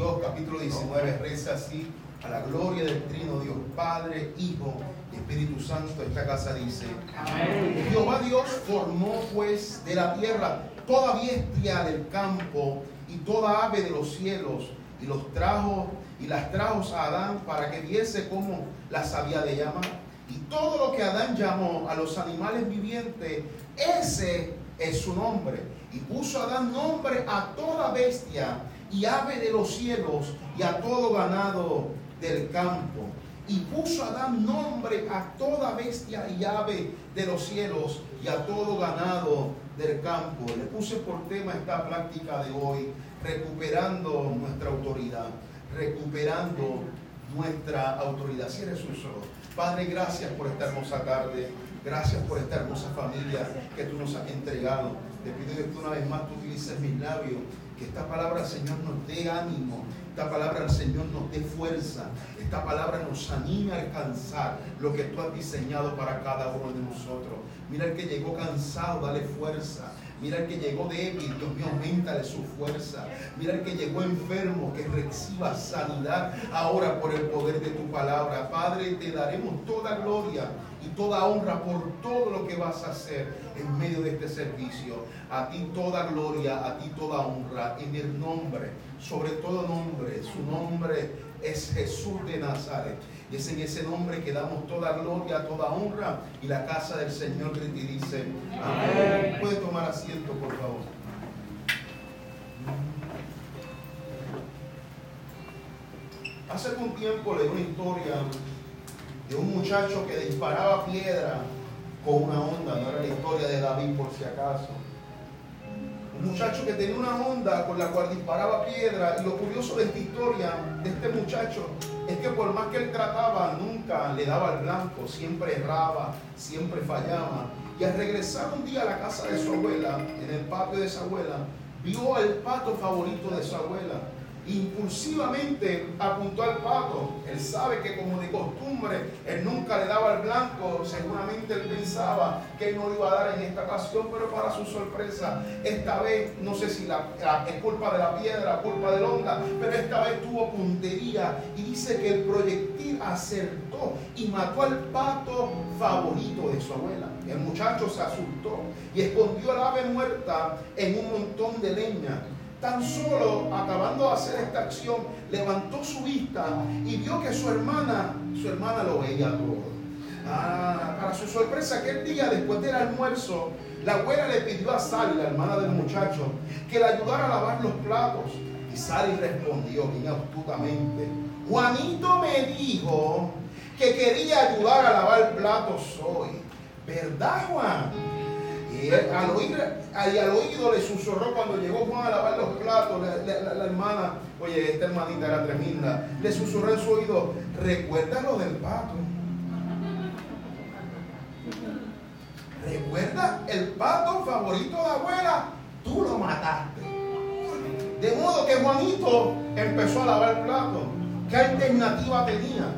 Dios, capítulo 19, reza así, a la gloria del Trino Dios, Padre, Hijo y Espíritu Santo, esta casa dice, Amén. Jehová Dios formó pues de la tierra toda bestia del campo y toda ave de los cielos y los trajo y las trajo a Adán para que viese cómo las había de llamar. Y todo lo que Adán llamó a los animales vivientes, ese es su nombre. Y puso Adán nombre a toda bestia y ave de los cielos y a todo ganado del campo. Y puso Adán nombre a toda bestia y ave de los cielos y a todo ganado del campo. Le puse por tema esta práctica de hoy, recuperando nuestra autoridad, recuperando nuestra autoridad. Cierre sus ojos. Padre, gracias por esta hermosa tarde. Gracias por esta hermosa familia que tú nos has entregado. Te pido que una vez más tú utilices mis labios. Que esta palabra, Señor, nos dé ánimo. Esta palabra, Señor, nos dé fuerza. Esta palabra nos anime a alcanzar lo que tú has diseñado para cada uno de nosotros. Mira el que llegó cansado, dale fuerza. Mira el que llegó débil, Dios mío, aumentale su fuerza. Mira el que llegó enfermo, que reciba sanidad ahora por el poder de tu palabra. Padre, te daremos toda gloria y toda honra por todo lo que vas a hacer en medio de este servicio. A ti toda gloria, a ti toda honra, en el nombre, sobre todo nombre, su nombre es Jesús de Nazaret. Y es en ese nombre que damos toda gloria, toda honra. Y la casa del Señor te dice, amén. Puede tomar asiento, por favor. Hace algún tiempo leí una historia de un muchacho que disparaba piedra con una onda. No era la historia de David por si acaso. Un muchacho que tenía una onda con la cual disparaba piedra. Y lo curioso de esta historia, de este muchacho, es que por más que él trataba, nunca le daba el blanco, siempre erraba, siempre fallaba. Y al regresar un día a la casa de su abuela, en el patio de su abuela, vio el pato favorito de su abuela impulsivamente apuntó al pato. Él sabe que como de costumbre, él nunca le daba el blanco. Seguramente él pensaba que él no le iba a dar en esta ocasión, pero para su sorpresa, esta vez, no sé si la, es culpa de la piedra, culpa de la onda, pero esta vez tuvo puntería y dice que el proyectil acertó y mató al pato favorito de su abuela. El muchacho se asustó y escondió al ave muerta en un montón de leña Tan solo acabando de hacer esta acción, levantó su vista y vio que su hermana, su hermana lo veía todo. Ah, para su sorpresa, aquel día después del almuerzo, la abuela le pidió a Sally, la hermana del muchacho, que le ayudara a lavar los platos. Y Sally respondió bien astutamente, Juanito me dijo que quería ayudar a lavar platos hoy. ¿Verdad, Juan? Al, oír, al oído le susurró cuando llegó Juan a lavar los platos, la, hermana, oye, esta hermanita era tremenda, le susurró en su oído, recuerda lo del pato. Recuerda el pato favorito de abuela, tú lo mataste. De modo que Juanito empezó a lavar platos. ¿Qué alternativa tenía?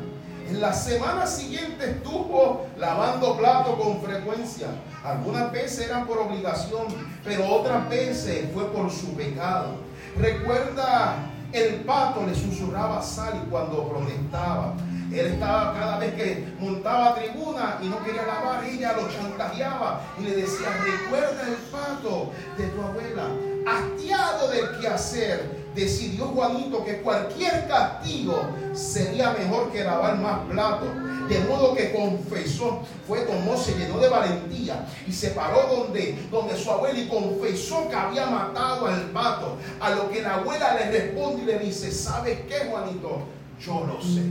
La semana siguiente estuvo lavando platos con frecuencia. Algunas veces eran por obligación, pero otras veces fue por su pecado. Recuerda, el pato le susurraba a Sally cuando protestaba. Él estaba cada vez que montaba tribuna y no quería lavar, ella lo chantajeaba y le decía, recuerda el pato de tu abuela. Hastiado del quehacer, decidió Juanito que cualquier castigo sería mejor que lavar más platos. De modo que confesó, fue tomó, se llenó de valentía y se paró donde, donde su abuela y confesó que había matado al pato. A lo que la abuela le responde y le dice, ¿sabes qué, Juanito? Yo lo sé.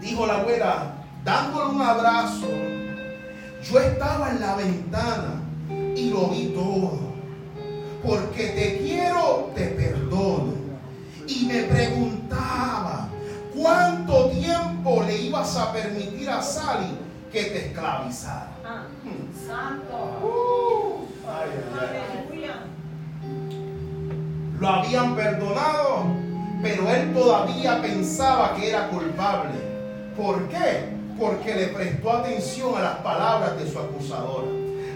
Dijo la abuela, dándole un abrazo. Yo estaba en la ventana y lo vi todo porque te quiero, te perdono. Y me preguntaba, ¿cuánto tiempo le ibas a permitir a Sally que te esclavizara? Ah, hmm. Santo. Uh, Lo habían perdonado, pero él todavía pensaba que era culpable. ¿Por qué? Porque le prestó atención a las palabras de su acusadora.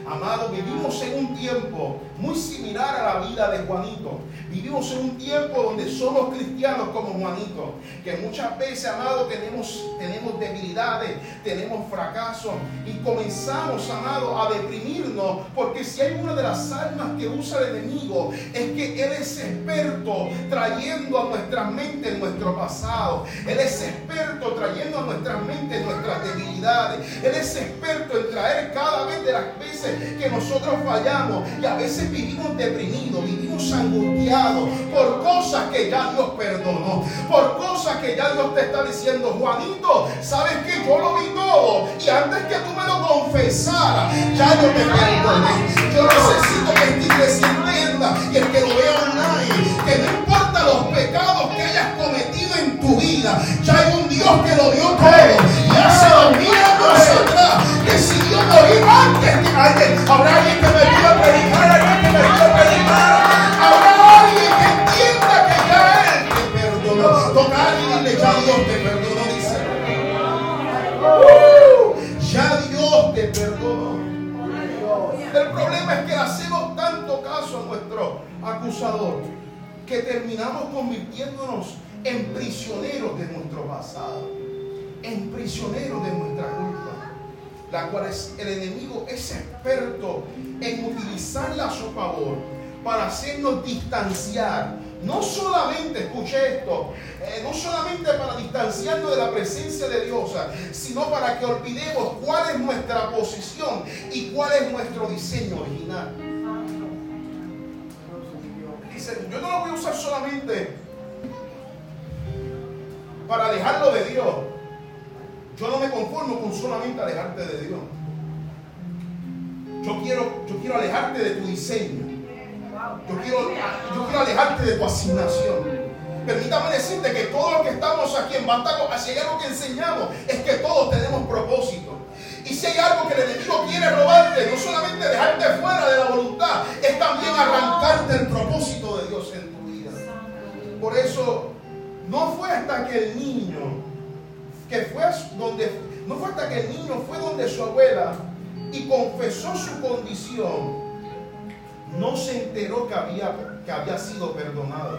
Amado, vivimos en un tiempo muy similar a la vida de Juanito. Vivimos en un tiempo donde somos cristianos como Juanito, que muchas veces, amado, tenemos, tenemos debilidades, tenemos fracasos y comenzamos, amado, a deprimirnos, porque si hay una de las armas que usa el enemigo, es que él es experto trayendo a nuestra mente nuestro pasado. Él es experto trayendo a nuestra mente nuestras debilidades. Él es experto en traer cada vez de las veces que nosotros fallamos y a veces vivimos deprimidos, vivimos angustiados por cosas que ya Dios perdonó, por cosas que ya Dios te está diciendo, Juanito, sabes que yo lo vi todo y antes que tú me lo confesaras, ya yo te perdoné. Yo necesito que esta iglesia entienda y el que lo vea online, que no importa los pecados que hayas cometido en tu vida, ya hay un Dios que lo dio todo y hace dos mil alguien. Habrá alguien que me ayude a predicar, alguien que me ayude a predicar. Habrá alguien que entienda que ya Él te perdonó. Toca alguien y dile, ya Dios te perdonó, dice. Uh, ya Dios te perdonó. El problema es que le hacemos tanto caso a nuestro acusador que terminamos convirtiéndonos en prisioneros de nuestro pasado, en prisioneros de nuestra culpa, la cual el enemigo es experto en utilizarla a su favor para hacernos distanciar. No solamente, escuche esto, eh, no solamente para distanciarnos de la presencia de Dios, sino para que olvidemos cuál es nuestra posición y cuál es nuestro diseño original. Dice, yo no lo voy a usar solamente para alejarlo de Dios. Yo no me conformo con solamente alejarte de Dios. Yo quiero, yo quiero alejarte de tu diseño. Yo quiero, yo quiero alejarte de tu asignación. Permítame decirte que todos los que estamos aquí en Bantaco, si hay algo que enseñamos, es que todos tenemos propósito. Y si hay algo que el enemigo quiere robarte, no solamente dejarte fuera de la voluntad, es también arrancarte el propósito de Dios en tu vida. Por eso, no fue hasta que el niño, que fue donde, no fue hasta que el niño fue donde su abuela y confesó su condición, no se enteró que había, que había sido perdonado.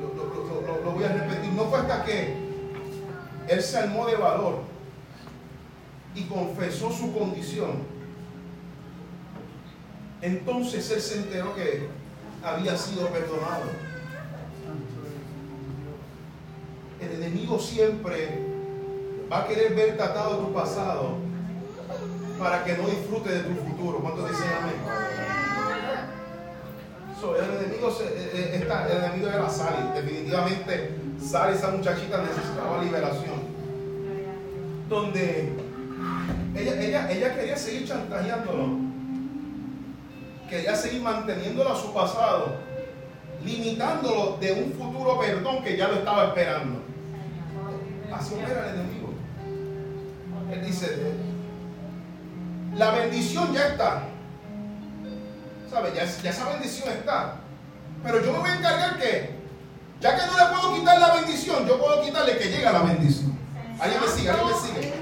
Lo, lo, lo, lo, voy a repetir, no fue hasta que él se armó de valor y confesó su condición. Entonces él se enteró que había sido perdonado. El enemigo siempre va a querer ver tratado de tu pasado para que no disfrute de tu futuro. ¿Cuántos dicen amén? El enemigo se, eh, está, el enemigo era Sally. Definitivamente, Sally, esa muchachita necesitaba liberación. Donde ella, ella, ella quería seguir chantajeándolo. Quería seguir manteniéndolo a su pasado, limitándolo de un futuro perdón que ya lo estaba esperando. Así opera el enemigo. Él dice, la bendición ya está. ¿Sabe? Ya, esa bendición está. Pero yo me voy a encargar que, ya que no le puedo quitar la bendición, yo puedo quitarle que llegue la bendición. Alguien me sigue, alguien me sigue.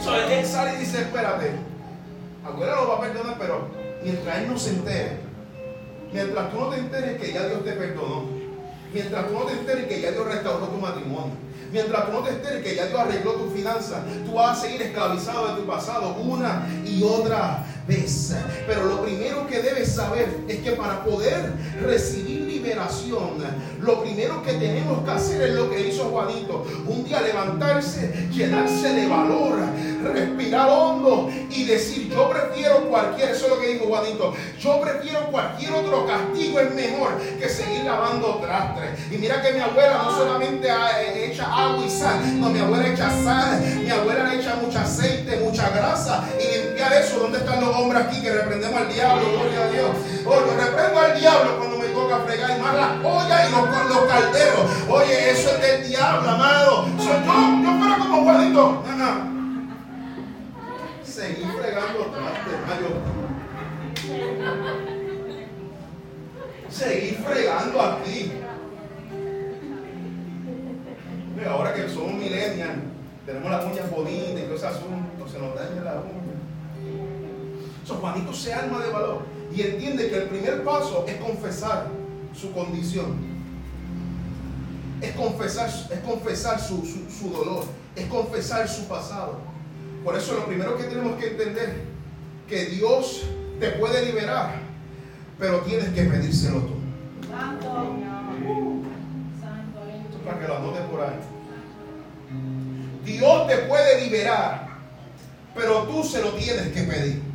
So, él sale y dice, espérate, abuela lo va a perdonar, pero mientras él no se entere, mientras tú no te enteres que ya Dios te perdonó, mientras tú no te enteres que ya Dios restauró tu matrimonio, mientras tú no te enteres que ya Dios arregló tus finanzas, tú vas a seguir esclavizado de tu pasado una y otra vez. Pero lo primero que debes saber es que para poder recibir liberación, lo primero que tenemos que hacer es lo que hizo Juanito. Un día levantarse, llenarse de valor, respirar hondo y decir, yo prefiero cualquier, eso es lo que dijo Juanito, yo prefiero cualquier otro castigo es mejor que seguir lavando trastres. Y mira que mi abuela no solamente echa agua y sal, no, mi abuela echa sal, mi abuela le echa mucho aceite, mucha grasa y limpiar eso. ¿Dónde están los hombres aquí que reprendemos al diablo? Gloria a Dios. Oh, reprendo al diablo cuando toca fregar y más las ollas y los, los calderos. Oye, eso es del diablo, amado. Soy yo, yo fuera como Juanito. No. Seguir fregando trastes, Mario. Seguir fregando aquí. Mira, ahora que somos millennials, tenemos las uñas bonitas y todo ese asunto, se nos daña la uña. So, Juanito se arma de valor y entiende que el primer paso es confesar su condición. Es confesar, es confesar su, su dolor, es confesar su pasado. Por eso lo primero que tenemos que entender que Dios te puede liberar, pero tienes que pedírselo tú. Santo. Para que lo anotes por ahí. Dios te puede liberar, pero tú se lo tienes que pedir.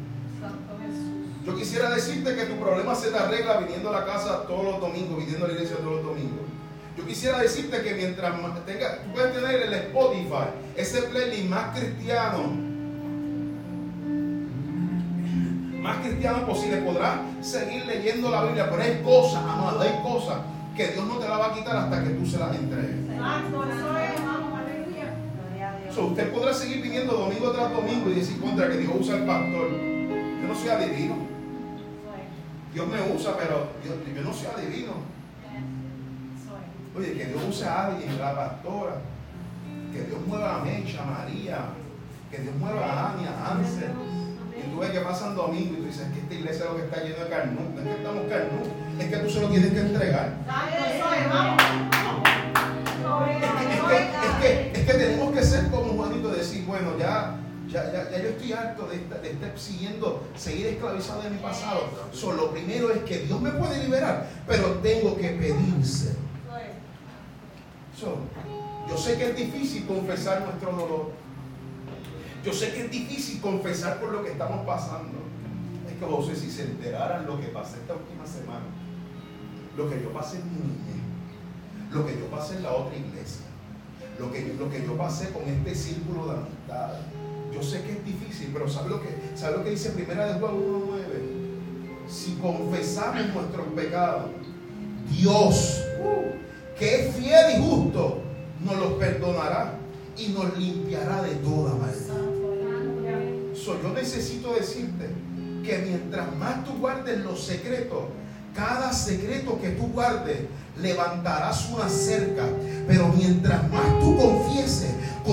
Yo quisiera decirte que tu problema se te arregla viniendo a la casa todos los domingos, viniendo a la iglesia todos los domingos. Yo quisiera decirte que mientras tengas, tú puedes tener el Spotify, ese playlist más cristiano, más cristiano posible, podrás seguir leyendo la Biblia, pero hay cosas, amado, hay cosas que Dios no te la va a quitar hasta que tú se las entregues. usted podrá seguir viniendo domingo tras domingo y decir contra que Dios usa el pastor. Yo no soy adivino. Dios me usa, pero yo no soy adivino. Oye, que Dios use a alguien, la pastora, que Dios mueva a Mecha, a María, que Dios mueva a Ania, a Ansel. Y tú ves que pasan domingo y tú dices que esta iglesia es lo que está lleno de carnú. No es que estamos carnú, es que tú se lo tienes que entregar. Es que, ya yo estoy harto de, estar siguiendo, seguir esclavizado de mi pasado. Lo primero es que Dios me puede liberar, pero tengo que pedirse yo sé que es difícil confesar nuestro dolor. Yo sé que es difícil confesar por lo que estamos pasando. Es que José, si se enteraran lo que pasé esta última semana, lo que yo pasé en mi niñez, lo que yo pasé en la otra iglesia, lo que, lo que yo pasé con este círculo de amistad. Yo sé que es difícil, pero ¿sabe lo que, sabe lo que dice Primera de Juan 1.9? Si confesamos nuestros pecados, Dios, que es fiel y justo, nos los perdonará y nos limpiará de toda maldad. yo necesito decirte que mientras más tú guardes los secretos, cada secreto que tú guardes levantarás una cerca, pero mientras más tú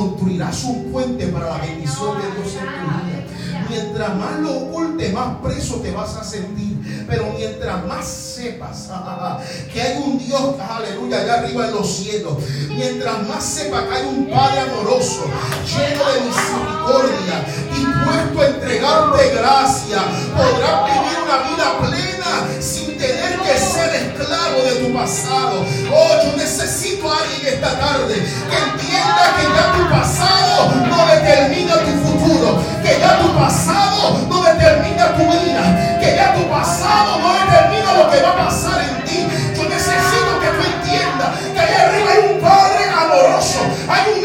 construirás un puente para la bendición de Dios en tu vida. Mientras más lo oculte, más preso te vas a sentir. Pero mientras más sepas que hay un Dios, aleluya, allá arriba en los cielos, mientras más sepas que hay un Padre amoroso, lleno de misericordia, dispuesto a entregarte gracia, podrás vivir una vida plena sin tu pasado. Oh, yo necesito a alguien esta tarde que entienda que ya tu pasado no determina tu futuro, que ya tu pasado no determina tu vida, que ya tu pasado no determina lo que va a pasar en ti. Yo necesito que tú entiendas que allá arriba hay un Padre amoroso, hay un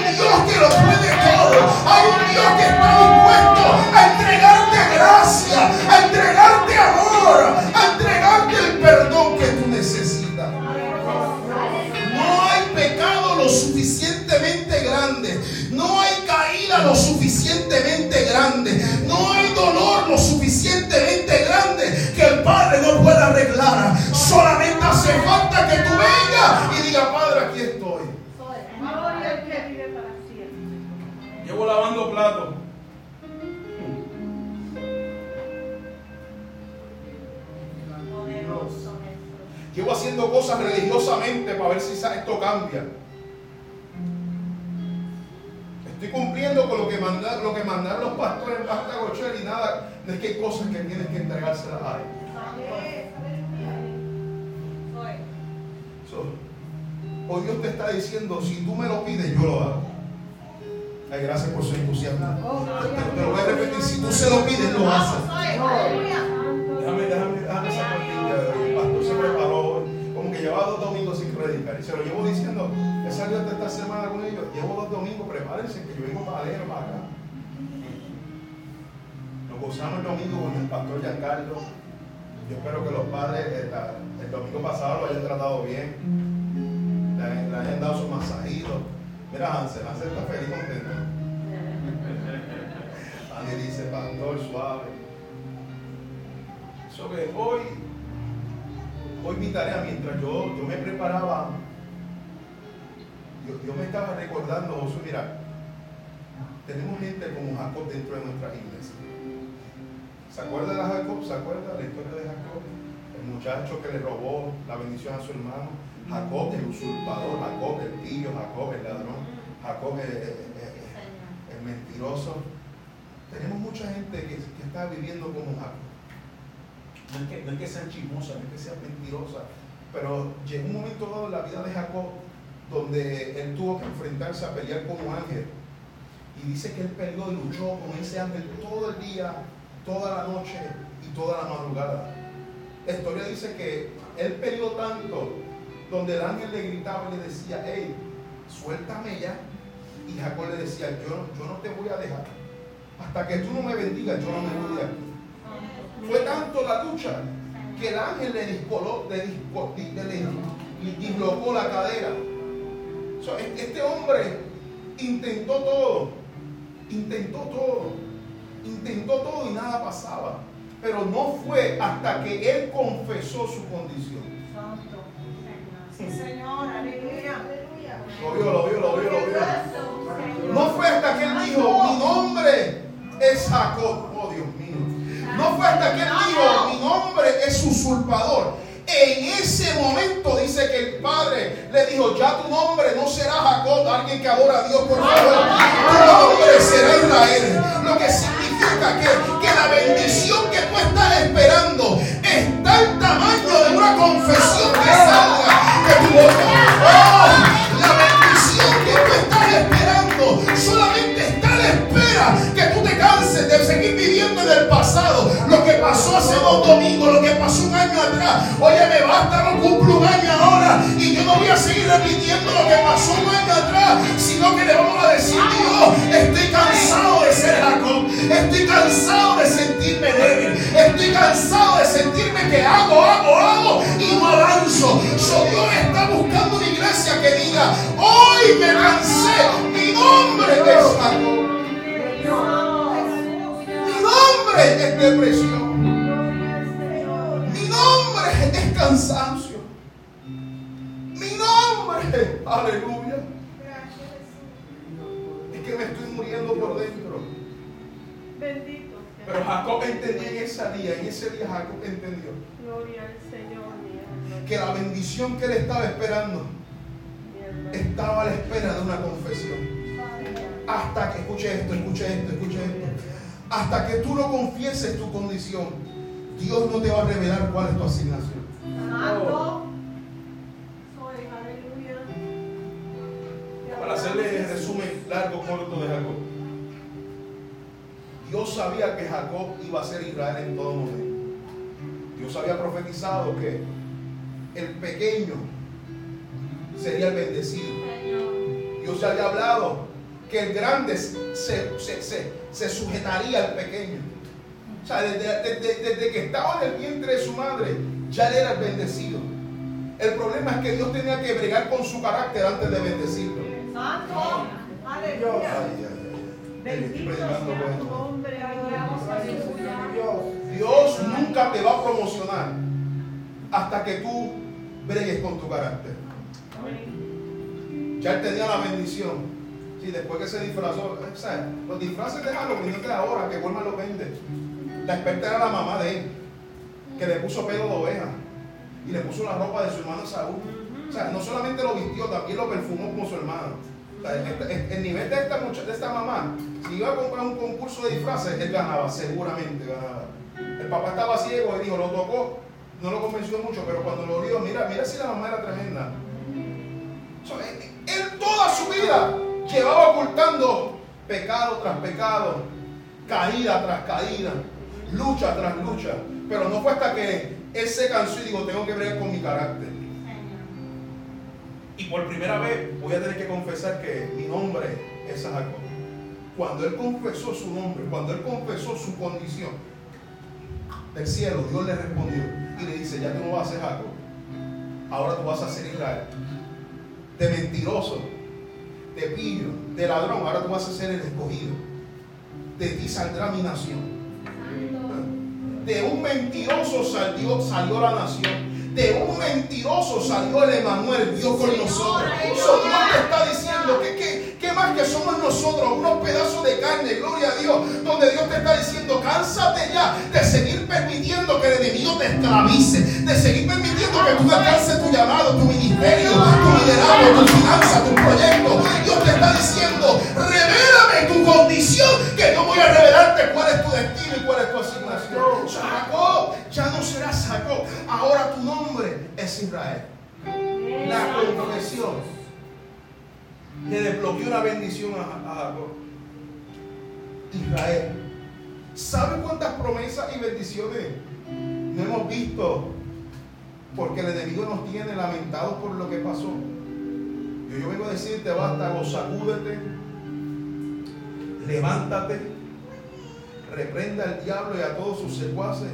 cosas religiosamente para ver si esto cambia. Estoy cumpliendo con lo que, mandaron, lo que mandaron los pastores en Pasta y nada. de que hay cosas que tienes que entregárselas a él. hoy Dios te está diciendo, si tú me lo pides, yo lo hago. Ay, gracias por su entusiasmo. Te, lo voy a repetir, si tú se lo pides, lo haces. Se lo llevo diciendo, he salido esta semana con ellos, llevo dos domingos, prepárense que yo vengo para adentro, para acá. Nos gozamos el domingo con el pastor Giancarlo. Yo espero que los padres el, domingo pasado lo hayan tratado bien, le, hayan dado su masajito. Mira, Hansel, Hansel está feliz contento. Ani dice, pastor, suave. Eso que hoy, hoy mi tarea, mientras yo, yo me preparaba, yo, me estaba recordando, José, mira, tenemos gente como Jacob dentro de nuestra iglesia ¿Se acuerda de Jacob? ¿Se acuerda de la historia de Jacob? El muchacho que le robó la bendición a su hermano. Jacob el usurpador, Jacob el pillo, Jacob el ladrón, Jacob el, el mentiroso. Tenemos mucha gente que, que, está viviendo como Jacob. No es, que, no es que sean chismosas, no es que sean mentirosas, pero llegó un momento dado en la vida de Jacob donde él tuvo que enfrentarse a pelear con un ángel. Y dice que él peleó y luchó con ese ángel todo el día, toda la noche y toda la madrugada. La historia dice que él peleó tanto donde el ángel le gritaba y le decía, hey, suéltame ya. Y Jacob le decía, yo, yo no te voy a dejar. Hasta que tú no me bendigas, yo no me voy de aquí. Fue tanto la lucha que el ángel le discoló, le, le dislocó la cadera. Este hombre intentó todo, intentó todo, intentó todo y nada pasaba. Pero no fue hasta que él confesó su condición. Santo. Sí, Señor, aleluya. Lo vio, lo vio, lo vio, lo vio. No fue hasta que él dijo, mi nombre es Jacob. Oh Dios mío. No fue hasta que él dijo, mi nombre es usurpador. En ese momento dice que el padre le dijo, ya tu nombre no será Jacob, alguien que adora a Dios, por favor. Tu nombre será Israel. Lo que significa que, que la bendición que tú estás esperando está el tamaño de una confesión que salga de tu boca. Lo que pasó hace dos domingos, lo que pasó un año atrás. Oye, me basta, no cumplo un año ahora. Y yo no voy a seguir repitiendo lo que pasó un año atrás, sino que le vamos a decir, Dios, estoy cansado de ser Jacob. Estoy cansado de sentirme débil. Estoy cansado de sentirme que hago, hago, hago y no avanzo. So Dios está buscando una iglesia que diga, hoy me cansé, mi nombre es Jacob. Mi nombre es depresión. Mi nombre es cansancio. Mi nombre, aleluya. Es que me estoy muriendo por dentro. Bendito. Pero Jacob entendía en ese día, en ese día Jacob entendió. Gloria al Señor. Que la bendición que él estaba esperando estaba a la espera de una confesión. Hasta que, escuche esto, escuche esto, escuche esto. Hasta que tú no confieses tu condición, Dios no te va a revelar cuál es tu asignación. Para hacerle el resumen largo, corto de Jacob. Dios sabía que Jacob iba a ser Israel en todo momento. Dios había profetizado que el pequeño sería el bendecido. Dios ya había hablado que el grande se, sujetaría al pequeño. O sea, desde, que estaba en el vientre de su madre, ya él era el bendecido. El problema es que Dios tenía que bregar con su carácter antes de bendecirlo. Santo, Dios nunca te va a promocionar hasta que tú bregues con tu carácter. Ya él tenía la bendición. Sí, después que se disfrazó, o sea, los disfraces de Halloween no ahora, que Walmart los vende. La experta era la mamá de él, que le puso pelo de oveja y le puso la ropa de su hermano Saúl. O sea, no solamente lo vistió, también lo perfumó como su hermano. O sea, el, nivel de esta, de esta mamá, si iba a comprar un concurso de disfraces, él ganaba, seguramente ganaba. El papá estaba ciego y dijo, lo tocó, no lo convenció mucho, pero cuando lo vio, mira, mira si la mamá era tremenda. él toda su vida llevaba ocultando pecado tras pecado, caída tras caída, lucha tras lucha. Pero no fue hasta que él se cansó y dijo, tengo que ver con mi carácter. Y por primera vez voy a tener que confesar que mi nombre es Jacob. Cuando él confesó su nombre, cuando él confesó su condición, del cielo, Dios le respondió y le dice, ya tú no vas a ser Jacob, ahora tú vas a ser Israel. De mentiroso, de pillo, de ladrón, ahora tú vas a ser el escogido. De ti saldrá mi nación. De un mentiroso salió, salió la nación. De un mentiroso salió el Emanuel, Dios con nosotros. Dios te está diciendo que, somos nosotros unos pedazos de carne, gloria a Dios, donde Dios te está diciendo, cánsate ya de seguir permitiendo que el enemigo te esclavice, de seguir permitiendo que tú descanses tu llamado, tu ministerio, tu liderazgo, tu finanza, tu proyecto. Dios te está diciendo, revélame tu condición, que yo voy a revelarte cuál es tu destino y cuál es tu asignación. Jacob ya no será Jacob, ahora tu nombre es Israel. La confesión le desbloqueó una bendición a, Jacob. Israel. ¿Sabe cuántas promesas y bendiciones no hemos visto? Porque el enemigo nos tiene lamentados por lo que pasó. Yo, vengo a decirte, basta, sacúdete, levántate, reprenda al diablo y a todos sus secuaces.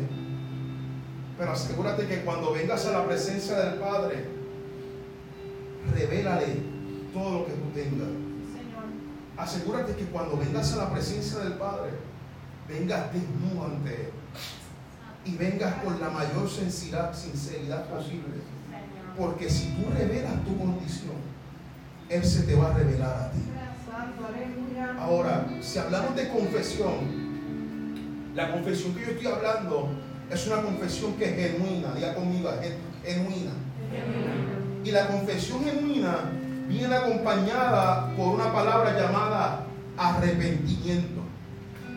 Pero asegúrate que cuando vengas a la presencia del Padre, revélale todo lo que tú tengas. Asegúrate que cuando vengas a la presencia del Padre, vengas desnudo ante Él. Y vengas con la mayor sinceridad, sinceridad posible. Porque si tú revelas tu condición, Él se te va a revelar a ti. Ahora, si hablamos de confesión, la confesión que yo estoy hablando es una confesión que es genuina. Diga conmigo, es genuina. Y la confesión genuina viene acompañada por una palabra llamada arrepentimiento.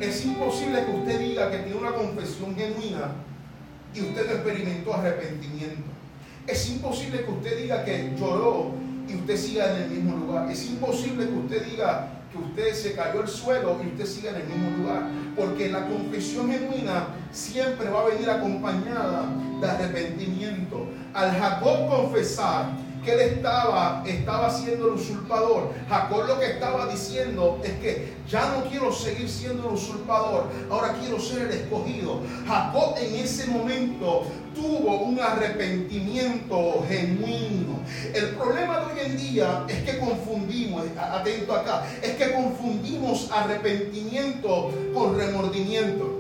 Es imposible que usted diga que tiene una confesión genuina y usted no experimentó arrepentimiento. Es imposible que usted diga que lloró y usted siga en el mismo lugar. Es imposible que usted diga que usted se cayó al suelo y usted siga en el mismo lugar. Porque la confesión genuina siempre va a venir acompañada de arrepentimiento. Al Jacob confesar, que él estaba, estaba siendo el usurpador. Jacob lo que estaba diciendo es que ya no quiero seguir siendo el usurpador, ahora quiero ser el escogido. Jacob en ese momento tuvo un arrepentimiento genuino. El problema de hoy en día es que confundimos, atento acá, es que confundimos arrepentimiento con remordimiento.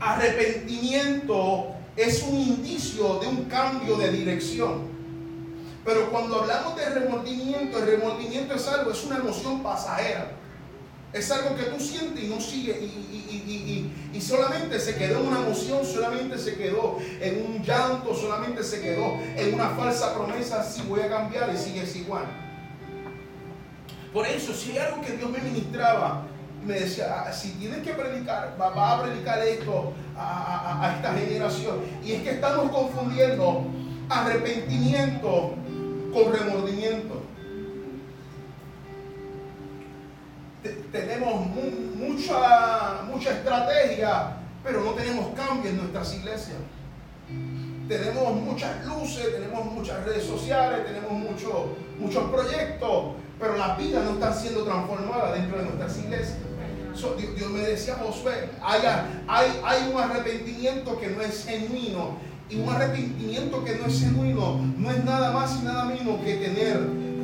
Arrepentimiento es un indicio de un cambio de dirección. Pero cuando hablamos de remordimiento, el remordimiento es algo, es una emoción pasajera. Es algo que tú sientes y no sigue y, solamente se quedó en una emoción, solamente se quedó en un llanto, solamente se quedó en una falsa promesa, si voy a cambiar y sigues igual. Por eso, si hay algo que Dios me ministraba, me decía, ah, si tienes que predicar, va, a predicar esto a, esta generación. Y es que estamos confundiendo arrepentimiento con remordimiento. tenemos mucha, mucha estrategia, pero no tenemos cambio en nuestras iglesias. Tenemos muchas luces, tenemos muchas redes sociales, tenemos muchos proyectos, pero las vidas no están siendo transformadas dentro de nuestras iglesias. Dios, me decía Josué, hay, un arrepentimiento que no es genuino. Y un arrepentimiento que no es genuino no es nada más y nada menos que tener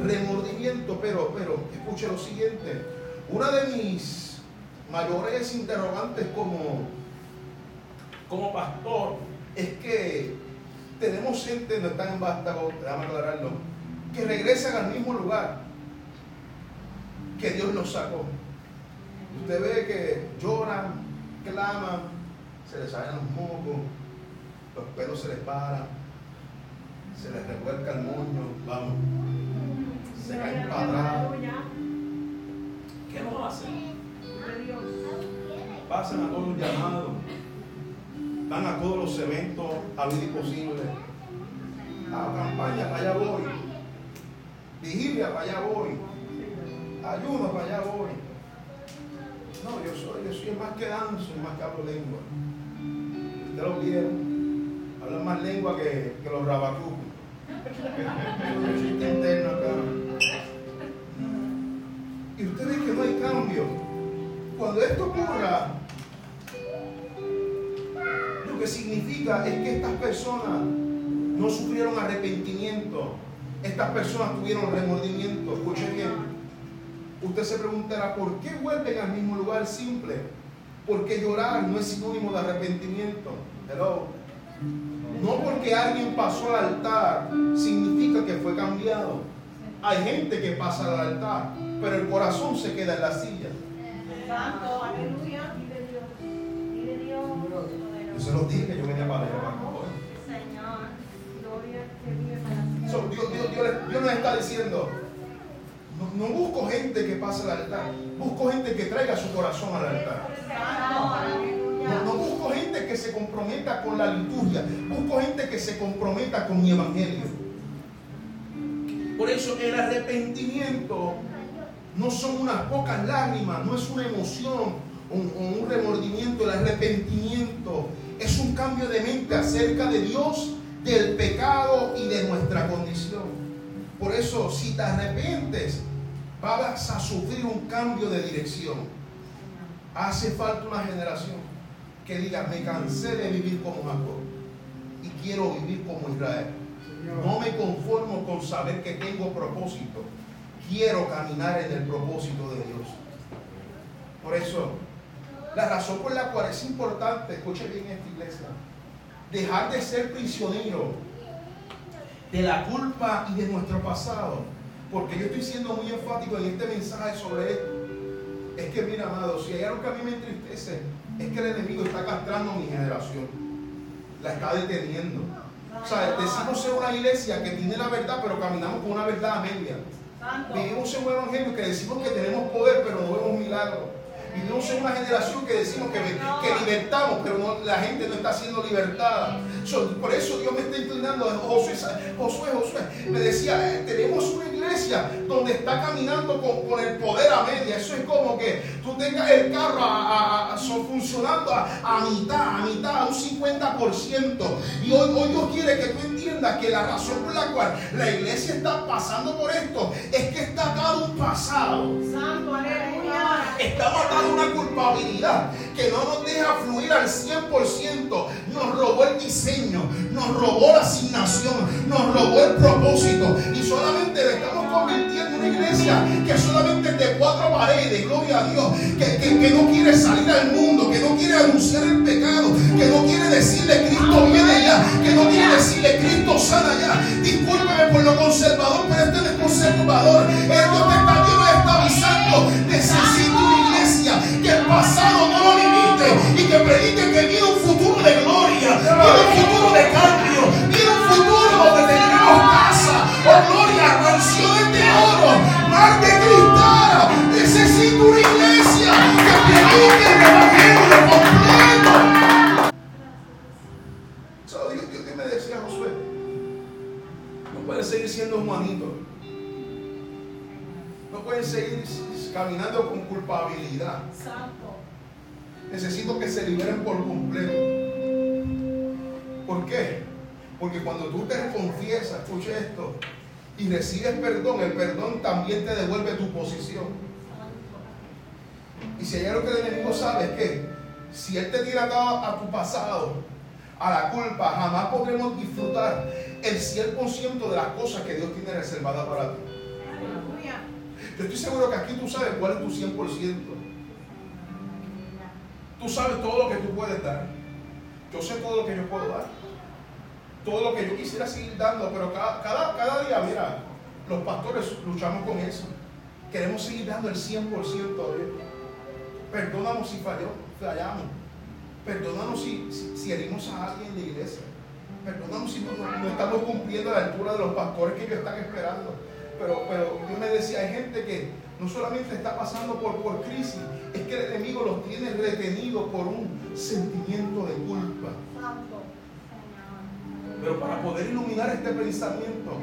remordimiento. Pero, escuche lo siguiente. Una de mis mayores interrogantes como, pastor es que tenemos gente, no están en Vástago, déjame aclararlo, que regresan al mismo lugar que Dios los sacó. Usted ve que lloran, claman, se les salen los mocos, los pelos se les paran, se les revuelca el moño, vamos, se caen para atrás. ¿Qué no hacen? Pasan a todos los llamados, van a todos los eventos a lo imposible. A campaña, para allá voy. Vigilia, para allá voy. Ayuda, para allá voy. No, yo soy, yo soy más que danzo, más que hablo lengua. Ustedes lo vieron. Hablan más lengua que, que los rabacucos. interno acá. Y usted ve que no hay cambio. Cuando esto ocurra, lo que significa es que estas personas no sufrieron arrepentimiento. Estas personas tuvieron remordimiento. Escuchen bien Usted se preguntará, ¿por qué vuelven al mismo lugar simple? Porque llorar no es sinónimo de arrepentimiento. Hello. No porque alguien pasó al altar significa que fue cambiado. Hay gente que pasa al altar, pero el corazón se queda en la silla. Santo, aleluya. Yo se los dije que yo venía para allá. Señor, gloria que vive para Dios, Dios, Dios, Dios nos está diciendo, no, busco gente que pase al altar, busco gente que traiga su corazón al altar. No, no busco gente que se comprometa con la liturgia, busco gente que se comprometa con mi evangelio. Por eso el arrepentimiento no son unas pocas lágrimas, no es una emoción o un, un remordimiento. El arrepentimiento es un cambio de mente acerca de Dios, del pecado y de nuestra condición. Por eso, si te arrepientes, vas a sufrir un cambio de dirección. Hace falta una generación que diga, me cansé de vivir como Jacob y quiero vivir como Israel. No me conformo con saber que tengo propósito. Quiero caminar en el propósito de Dios. Por eso, la razón por la cual es importante, escuche bien esta iglesia, dejar de ser prisionero de la culpa y de nuestro pasado. Porque yo estoy siendo muy enfático en este mensaje sobre esto. Es que, mira, amado, si hay algo que a mí me entristece, es que el enemigo está castrando a mi generación. La está deteniendo. O sea, decimos ser una iglesia que tiene la verdad, pero caminamos con una verdad a media. Vivimos en un evangelio que decimos que tenemos poder, pero no vemos milagros. Vivimos en una generación que decimos que, que libertamos, pero no- la gente no está siendo libertada. So, por eso Dios me está inclinando. Josué, Josué, Josué, me decía, eh, tenemos una donde está caminando con, el poder a media. Eso es como que tú tengas el carro a- funcionando a, a mitad, a mitad, a un 50%. Y hoy, hoy Dios quiere que tú entiendas que la razón por la cual la iglesia está pasando por esto es que está atado un pasado. Santo, aleluya. Está matando una culpabilidad que no nos deja fluir al 100%. Nos robó el diseño, nos robó la asignación, nos robó el propósito. Y solamente le estamos convirtiendo en una iglesia que solamente es de cuatro paredes, gloria a Dios, que, que- que no quiere salir al mundo, que no quiere anunciar el pecado, que no quiere decirle Cristo que no quiere decirle Cristo sana ya. Discúlpeme por lo conservador, pero este no es conservador. Caminando con culpabilidad. Santo. Necesito que se liberen por completo. ¿Por qué? Porque cuando tú te confiesas, escuche esto, y recibes perdón, el perdón también te devuelve tu posición. Y si hay algo que el enemigo sabe es que si él te tira atado a tu pasado, a la culpa, jamás podremos disfrutar el 100% de las cosas que Dios tiene reservadas para ti. Yo estoy seguro que aquí tú sabes cuál es tu 100%. Tú sabes todo lo que tú puedes dar. Yo sé todo lo que yo puedo dar. Todo lo que yo quisiera seguir dando, pero cada, cada, cada día, mira, los pastores luchamos con eso. Queremos seguir dando el 100% a Dios. Perdónanos si falló, fallamos. Perdónanos si, si, herimos a alguien en la iglesia. Perdónanos si no- no estamos cumpliendo a la altura de los pastores que ellos están esperando. Pero, pero yo me decía, hay gente que no solamente está pasando por, por crisis, es que el enemigo los tiene retenidos por un sentimiento de culpa. Pero para poder iluminar este pensamiento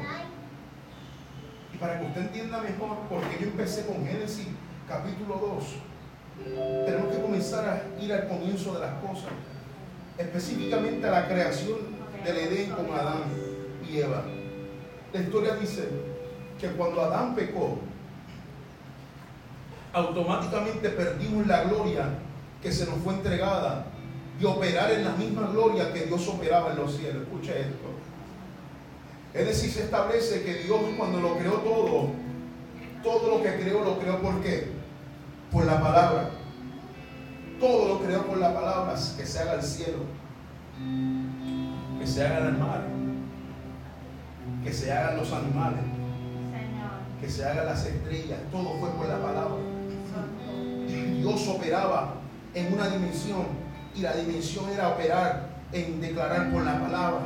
y para que usted entienda mejor por qué yo empecé con Génesis capítulo 2, tenemos que comenzar a ir al comienzo de las cosas, específicamente a la creación del Edén con Adán y Eva. La historia dice que cuando Adán pecó, automáticamente perdimos la gloria que se nos fue entregada y operar en la misma gloria que Dios operaba en los cielos. Escucha esto. Es decir, se establece que Dios cuando lo creó todo, todo lo que creó lo creó por qué? Por la palabra. Todo lo creó por la palabra, que se haga el cielo, que se haga el mar, que se hagan los animales, que se hagan las estrellas. Todo fue por la palabra. Dios operaba en una dimensión y la dimensión era operar en declarar con la palabra.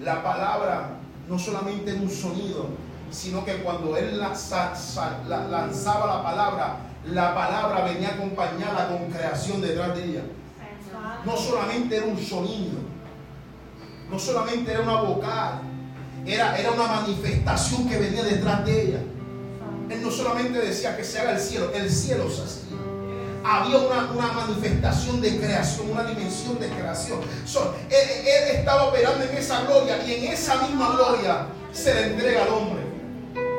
La palabra no solamente en un sonido, sino que cuando él lanzaba la palabra, la palabra venía acompañada con creación detrás de ella. No solamente era un sonido, no solamente era una vocal, era, era una manifestación que venía detrás de ella. Él no solamente decía que se haga el cielo, el cielo se hacía. Había una, manifestación de creación, una dimensión de creación. él, estaba operando en esa gloria y en esa misma gloria se le entrega al hombre.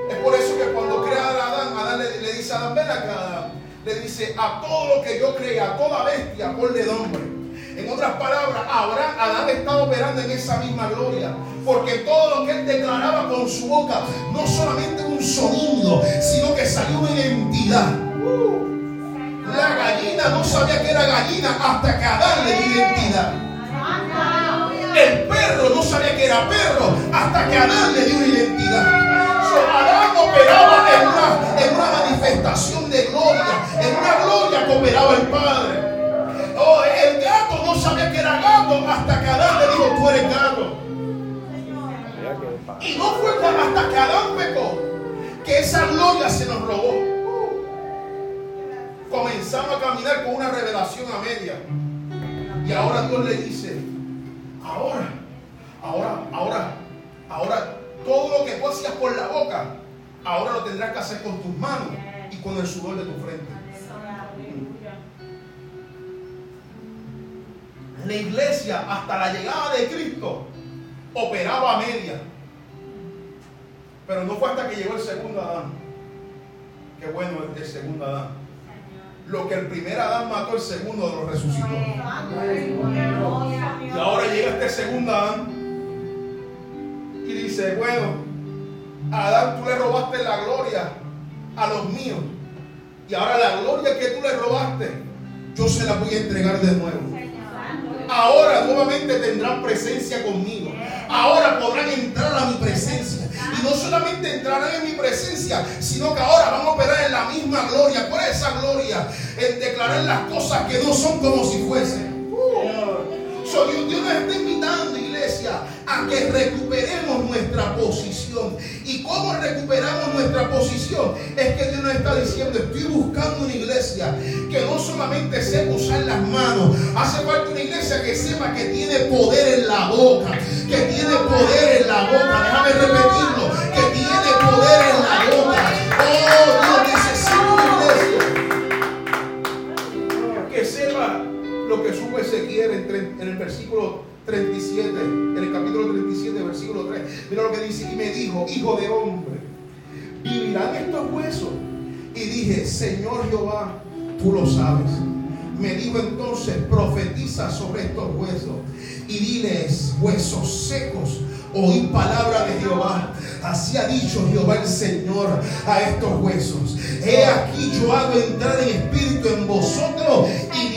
Es por eso que cuando crea a Adán, Adán le, dice a Adán, ven acá, le dice a todo lo que yo crea, a toda bestia, ponle nombre. En otras palabras, Abraham, Adán estaba operando en esa misma gloria. Porque todo lo que él declaraba con su boca, no solamente un sonido, La gallina no sabía que era gallina hasta que Adán le dio identidad. El perro no sabía que era perro hasta que Adán le dio identidad. Adán operaba en una, en una manifestación de gloria, en una gloria que operaba el Padre. Oh, el gato no sabía que era gato hasta que Adán le dijo, tú eres gato. Y no fue hasta que Adán pecó que esa gloria se nos robó. Comenzamos a caminar con una revelación a media. Y ahora Dios le dice, ahora, ahora, ahora, ahora, todo lo que tú hacías por la boca, ahora lo tendrás que hacer con tus manos y con el sudor de tu frente. la iglesia hasta la llegada de Cristo operaba a media. Pero no fue hasta que llegó el segundo Adán. Qué bueno el segundo Adán. Lo que el primer Adán mató, el segundo lo resucitó. Y ahora llega este segundo Adán y dice, bueno, Adán tú le robaste la gloria a los míos. Y ahora la gloria que tú le robaste, yo se la voy a entregar de nuevo ahora nuevamente tendrán presencia conmigo. Ahora podrán entrar a mi presencia. No solamente entrarán en mi presencia, sino que ahora van a operar en la misma gloria. ¿Cuál es esa gloria? En declarar las cosas que no son como si fuesen. Dios, Dios nos está invitando, que recuperemos nuestra posición. ¿Y cómo recuperamos nuestra posición? Es que Dios nos está diciendo, estoy buscando una iglesia que no solamente sepa usar las manos, hace falta una iglesia que sepa que tiene poder en la boca, que tiene poder en la boca. Déjame repetirlo, que tiene poder en la boca. Oh, Dios necesita una iglesia que sepa lo que su Ezequiel en, en el versículo 37, en el capítulo 37, versículo 3. Mira lo que dice, y me dijo, hijo de hombre, ¿vivirán estos huesos? Y dije, Señor Jehová, tú lo sabes. Me dijo entonces, profetiza sobre estos huesos y diles, huesos secos, oí palabra de Jehová. Así ha dicho Jehová el Señor a estos huesos. He aquí yo hago entrar en espíritu en vosotros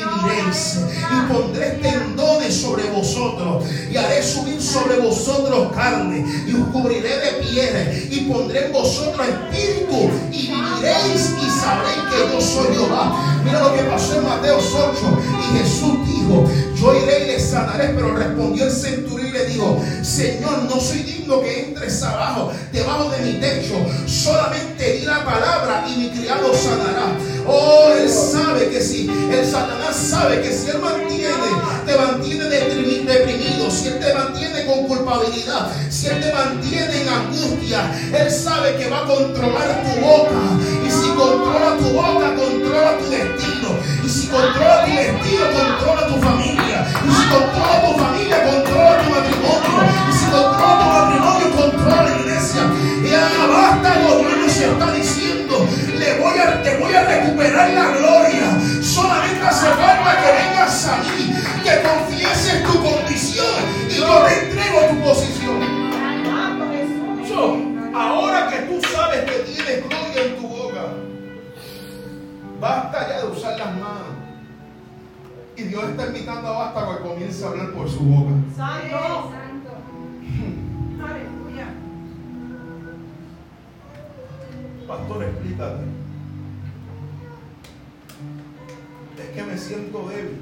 y pondré tendones sobre vosotros. Y haré subir sobre vosotros carne. Y os cubriré de pieles. Y pondré en vosotros espíritu. Y viviréis y sabréis que yo soy Jehová. Mira lo que pasó en Mateo 8. Y Jesús dijo, yo iré y le sanaré. Pero respondió el centurión y le dijo, Señor, no soy digno que entres abajo, debajo de mi techo. Solamente di la palabra y mi criado sanará. Oh, Él sabe que si, el Satanás sabe que si Él mantiene, te mantiene deprimido, si Él te mantiene con culpabilidad, si Él te mantiene en angustia, Él sabe que va a controlar tu boca. Y si controla tu boca, controla tu destino. Y si controla tu destino, controla tu familia. Y si controla tu familia, controla tu matrimonio. Y si controla tu matrimonio, controla la iglesia. Y ahora basta, Dios se está diciendo, te voy a recuperar la gloria. Solamente hace falta que vengas a mí, que confieses tu condición y yo te entrego tu posición. ahora que tú sabes que tienes gloria en tu boca, basta ya de usar las manos. Y Dios está invitando a basta que comience a hablar por su boca. Es que me siento débil.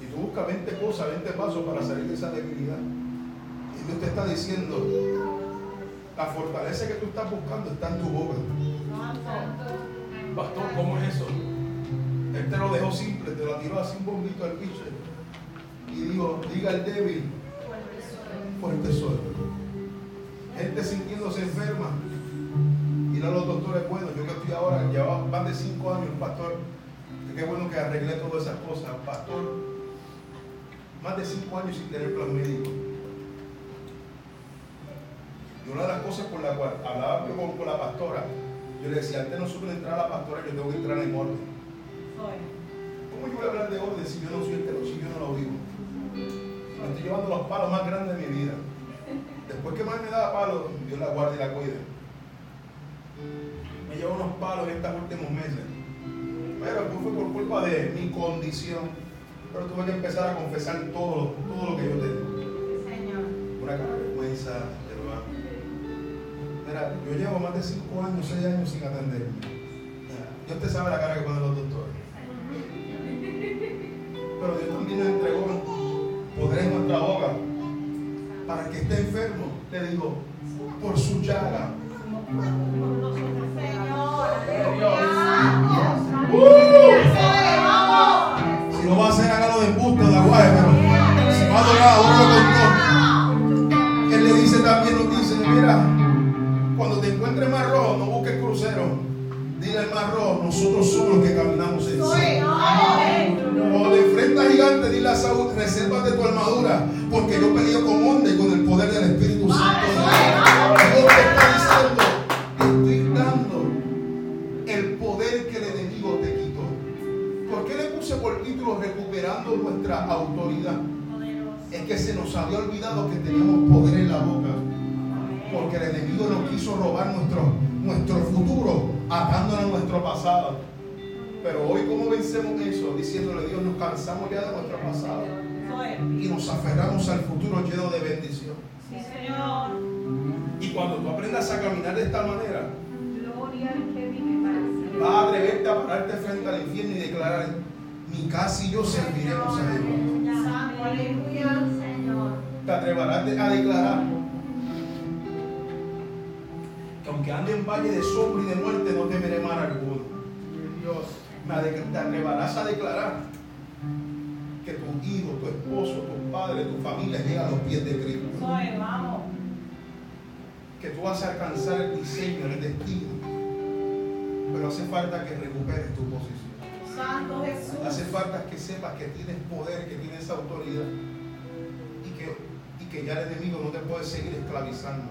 Y tú buscas 20 cosas, 20 pasos para salir de esa debilidad. Y Dios te está diciendo, la fortaleza que tú estás buscando está en tu boca. Pastor, ¿cómo es eso? Él te lo dejó simple, te lo tiró así un bombito al pitcher. Y digo, diga el débil, fuerte soy. Gente sintiéndose enferma. A los doctores buenos. Yo que estoy ahora, llevaba más de cinco años, pastor. Qué bueno que arreglé todas esas cosas. Pastor, más de cinco años sin tener plan médico. Y una de las cosas por la cual hablaba yo con, la pastora, yo le decía, antes no supe entrar a la pastora, yo tengo que entrar en orden. ¿Cómo yo voy a hablar de orden si yo no soy el si yo no lo vivo? Me estoy llevando los palos más grandes de mi vida. Después que más me daba palos, Dios la guarda y la cuida. Me llevo unos palos en estos últimos meses. Pero fue por culpa de mi condición. Pero tuve que empezar a confesar todo, todo lo que yo tengo. Una vergüenza, yo llevo más de 5 años, 6 años sin atenderme. Dios te sabe la cara que ponen los doctores. Pero Dios también nos entregó poder en nuestra boca para que esté enfermo. Le digo, por su llaga. Si no va a hacer, hágalo de embuste, de aguaje, pero si va a adorar, con todo. Él le dice también, nos dice, mira, cuando te encuentres mar rojo, no busques crucero. Dile al mar rojo, nosotros somos los que caminamos en Cuando te enfrentas gigante, dile a Saúl, resérvate tu armadura, porque yo peleo con Es que se nos había olvidado que teníamos poder en la boca porque el enemigo nos quiso robar nuestro, nuestro futuro atándonos a nuestro pasado. Pero hoy, ¿cómo vencemos eso? Diciéndole a Dios, nos cansamos ya de nuestro pasado y nos aferramos al futuro lleno de bendición. Sí, Señor. Y cuando tú aprendas a caminar de esta manera, vas a atreverte a pararte frente al infierno y declarar: Mi casa y yo serviremos a Dios. Aleluya, Señor. Te atreverás a declarar aunque ande en valle de sombra y de muerte, no temeré mal alguno. Dios, te atreverás a declarar que tu hijo, tu esposo, tu padre, tu familia llega a los pies de Cristo. vamos. Que tú vas a alcanzar el diseño, el destino. Pero hace falta que recuperes tu posición. Santo Jesús. Hace falta que sepas que tienes poder, que tienes autoridad y que, y que ya el enemigo no te puede seguir esclavizando.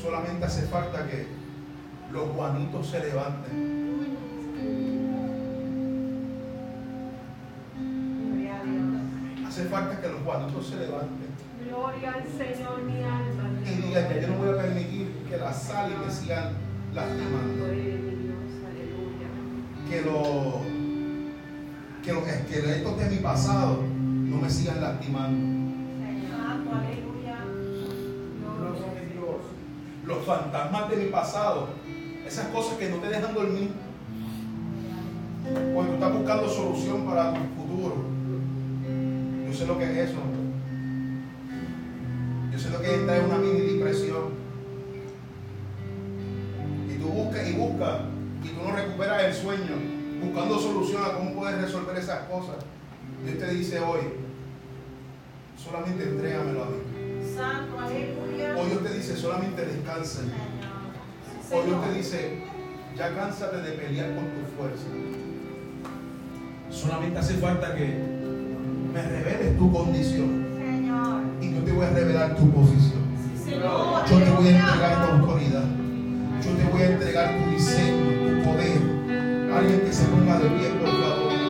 Solamente hace falta que los Juanitos se levanten. Hace falta que los Juanitos se levanten. Gloria al Señor, mi alma. Y digan que yo no voy a permitir que la sal y me sigan lastimando. Que los, que los esqueletos de mi pasado no me sigan lastimando. los fantasmas de mi pasado, esas cosas que no te dejan dormir. Cuando tú estás buscando solución para tu futuro, yo sé lo que es eso. Yo sé lo que es entrar en una mini depresión. Y tú buscas y buscas recuperas el sueño buscando solución a cómo puedes resolver esas cosas. Dios te dice hoy, solamente entrégamelo a mí. o Dios te dice, solamente descansa. o Dios te dice, ya cánsate de pelear con tu fuerza. Solamente hace falta que me reveles tu condición. Y yo te voy a revelar tu posición. Yo te voy a entregar tu autoridad. Yo te voy a entregar tu diseño de bien